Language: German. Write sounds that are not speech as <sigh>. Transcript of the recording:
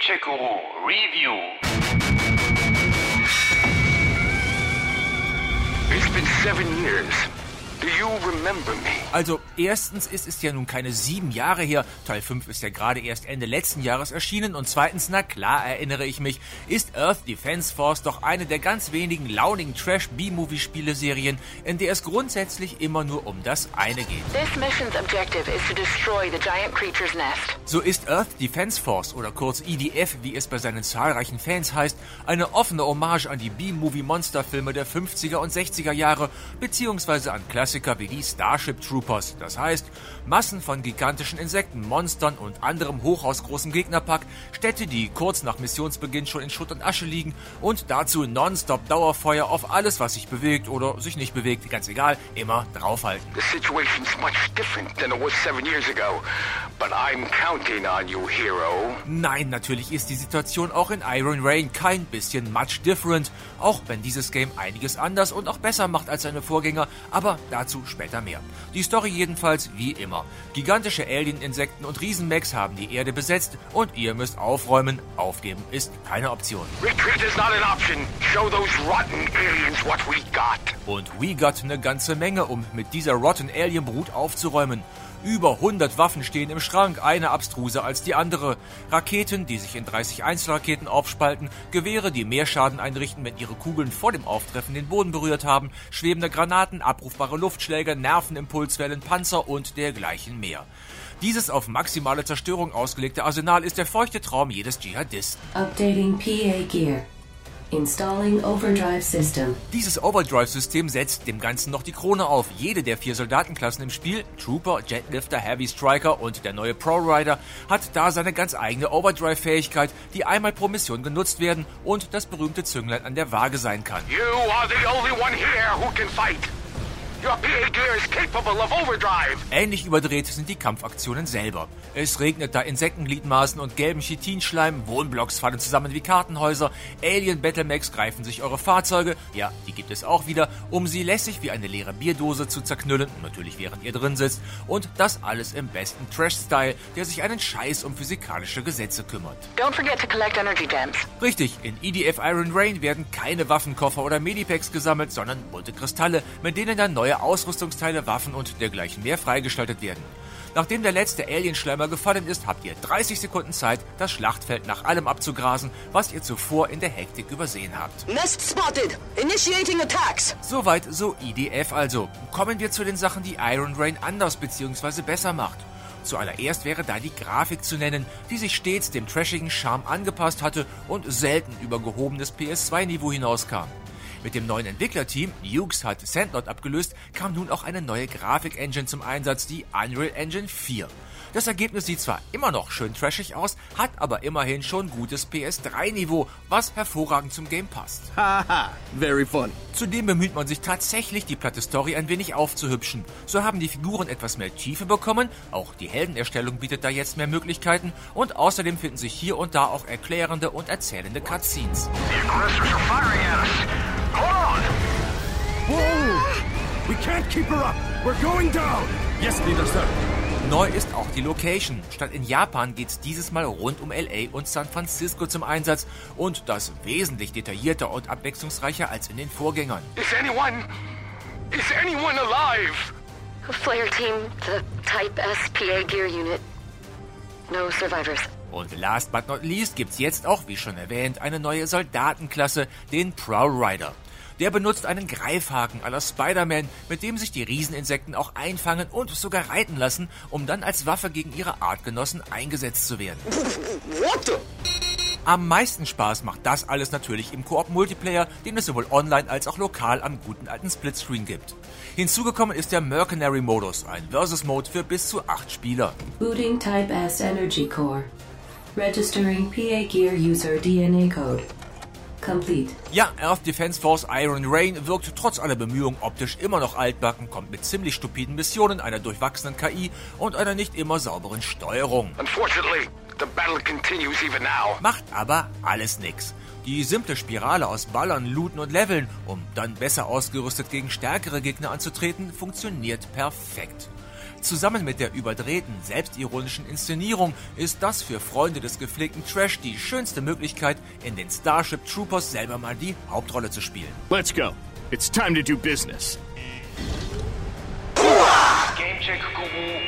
Gadget-Guru Review. It's been seven years. Do you remember me? Also, erstens ist es ja nun keine sieben Jahre her, Teil 5 ist ja gerade erst Ende letzten Jahres erschienen und zweitens, na klar erinnere ich mich, ist Earth Defense Force doch eine der ganz wenigen launigen Trash-B-Movie-Spieleserien, in der es grundsätzlich immer nur um das eine geht. This mission's objective is to destroy the giant creature's nest. So ist Earth Defense Force oder kurz EDF, wie es bei seinen zahlreichen Fans heißt, eine offene Hommage an die B-Movie-Monsterfilme der 50er und 60er Jahre, beziehungsweise an Klassiker wie die Starship Troopers. Das heißt, Massen von gigantischen Insekten, Monstern und anderem hochhausgroßem Gegnerpack, Städte, die kurz nach Missionsbeginn schon in Schutt und Asche liegen und dazu nonstop Dauerfeuer auf alles, was sich bewegt oder sich nicht bewegt, ganz egal, immer draufhalten. The situation's much different than it was seven years ago. But I'm counting on you, hero. Nein, natürlich ist die Situation auch in Iron Rain kein bisschen much different, auch wenn dieses Game einiges anders und auch besser macht als seine Vorgänger, aber dazu später mehr. Die Story jedenfalls wie immer. Gigantische Alien-Insekten und Riesenmechs haben die Erde besetzt und ihr müsst aufräumen. Aufgeben ist keine Option. Retreat is not an option. Show those rotten aliens what we got. Und we got eine ganze Menge, um mit dieser Rotten Alien Brut aufzuräumen. Über 100 Waffen stehen im Schrank, eine abstruser als die andere. Raketen, die sich in 30 Einzelraketen aufspalten, Gewehre, die mehr Schaden einrichten, wenn ihre Kugeln vor dem Auftreffen den Boden berührt haben, schwebende Granaten, abrufbare Luftschläge, Nervenimpulswellen, Panzer und dergleichen mehr. Dieses auf maximale Zerstörung ausgelegte Arsenal ist der feuchte Traum jedes Dschihadisten. Updating PA gear. Installing overdrive system. Dieses Overdrive-System setzt dem Ganzen noch die Krone auf. Jede der vier Soldatenklassen im Spiel, Trooper, Jetlifter, Heavy Striker und der neue Pro Rider, hat da seine ganz eigene Overdrive-Fähigkeit, die einmal pro Mission genutzt werden und das berühmte Zünglein an der Waage sein kann. You are the only one here who can fight. Ähnlich überdreht sind die Kampfaktionen selber. Es regnet da Insektengliedmaßen und gelben Chitinschleim, Wohnblocks fallen zusammen wie Kartenhäuser, Alien Battlemax greifen sich eure Fahrzeuge, ja, die gibt es auch wieder, um sie lässig wie eine leere Bierdose zu zerknüllen, natürlich während ihr drin sitzt, und das alles im besten Trash-Style, der sich einen Scheiß um physikalische Gesetze kümmert. Don't forget to collect energy gems. Richtig, in EDF Iron Rain werden keine Waffenkoffer oder Medipacks gesammelt, sondern bunte Kristalle, mit denen dann neue Ausrüstungsteile, Waffen und dergleichen mehr freigestaltet werden. Nachdem der letzte Alienschleimer gefallen ist, habt ihr 30 Sekunden Zeit, das Schlachtfeld nach allem abzugrasen, was ihr zuvor in der Hektik übersehen habt. Nest spotted. Initiating attacks. Soweit so EDF also. Kommen wir zu den Sachen, die Iron Rain anders bzw. besser macht. Zuallererst wäre da die Grafik zu nennen, die sich stets dem trashigen Charme angepasst hatte und selten über gehobenes PS2-Niveau hinauskam. Mit dem neuen Entwicklerteam, Nukes hat Sandlot abgelöst, kam nun auch eine neue Grafik-Engine zum Einsatz, die Unreal Engine 4. Das Ergebnis sieht zwar immer noch schön trashig aus, hat aber immerhin schon gutes PS3-Niveau, was hervorragend zum Game passt. <laughs> Haha, very fun. Zudem bemüht man sich tatsächlich, die platte Story ein wenig aufzuhübschen. So haben die Figuren etwas mehr Tiefe bekommen, auch die Heldenerstellung bietet da jetzt mehr Möglichkeiten und außerdem finden sich hier und da auch erklärende und erzählende Cutscenes. The on. Whoa! We can't keep her up. We're going down. Yes, Leader, Sir. Neu ist auch die Location. Statt in Japan geht's dieses Mal rund um LA und San Francisco zum Einsatz und das wesentlich detaillierter und abwechslungsreicher als in den Vorgängern. Is anyone... Is anyone alive? Flare team the Type S PA gear unit. No survivors. Und last but not least gibt's jetzt auch, wie schon erwähnt, eine neue Soldatenklasse, den Prowl Rider. Der benutzt einen Greifhaken aller Spider-Man, mit dem sich die Rieseninsekten auch einfangen und sogar reiten lassen, um dann als Waffe gegen ihre Artgenossen eingesetzt zu werden. <laughs> What the? Am meisten Spaß macht das alles natürlich im Koop-Multiplayer, den es sowohl online als auch lokal am guten alten Splitscreen gibt. Hinzugekommen ist der Mercenary-Modus, ein Versus-Mode für bis zu acht Spieler. Booting Type S Energy Core. Registering PA gear user DNA code. Complete. Ja, Earth Defense Force Iron Rain wirkt trotz aller Bemühungen optisch immer noch altbacken, kommt mit ziemlich stupiden Missionen, einer durchwachsenen KI und einer nicht immer sauberen Steuerung. Unfortunately, the battle continues even now. Macht aber alles nix. Die simple Spirale aus Ballern, Looten und Leveln, um dann besser ausgerüstet gegen stärkere Gegner anzutreten, funktioniert perfekt. Zusammen mit der überdrehten, selbstironischen Inszenierung ist das für Freunde des gepflegten Trash die schönste Möglichkeit, in den Starship Troopers selber mal die Hauptrolle zu spielen. Let's go. It's time to do business. Gamecheck Guru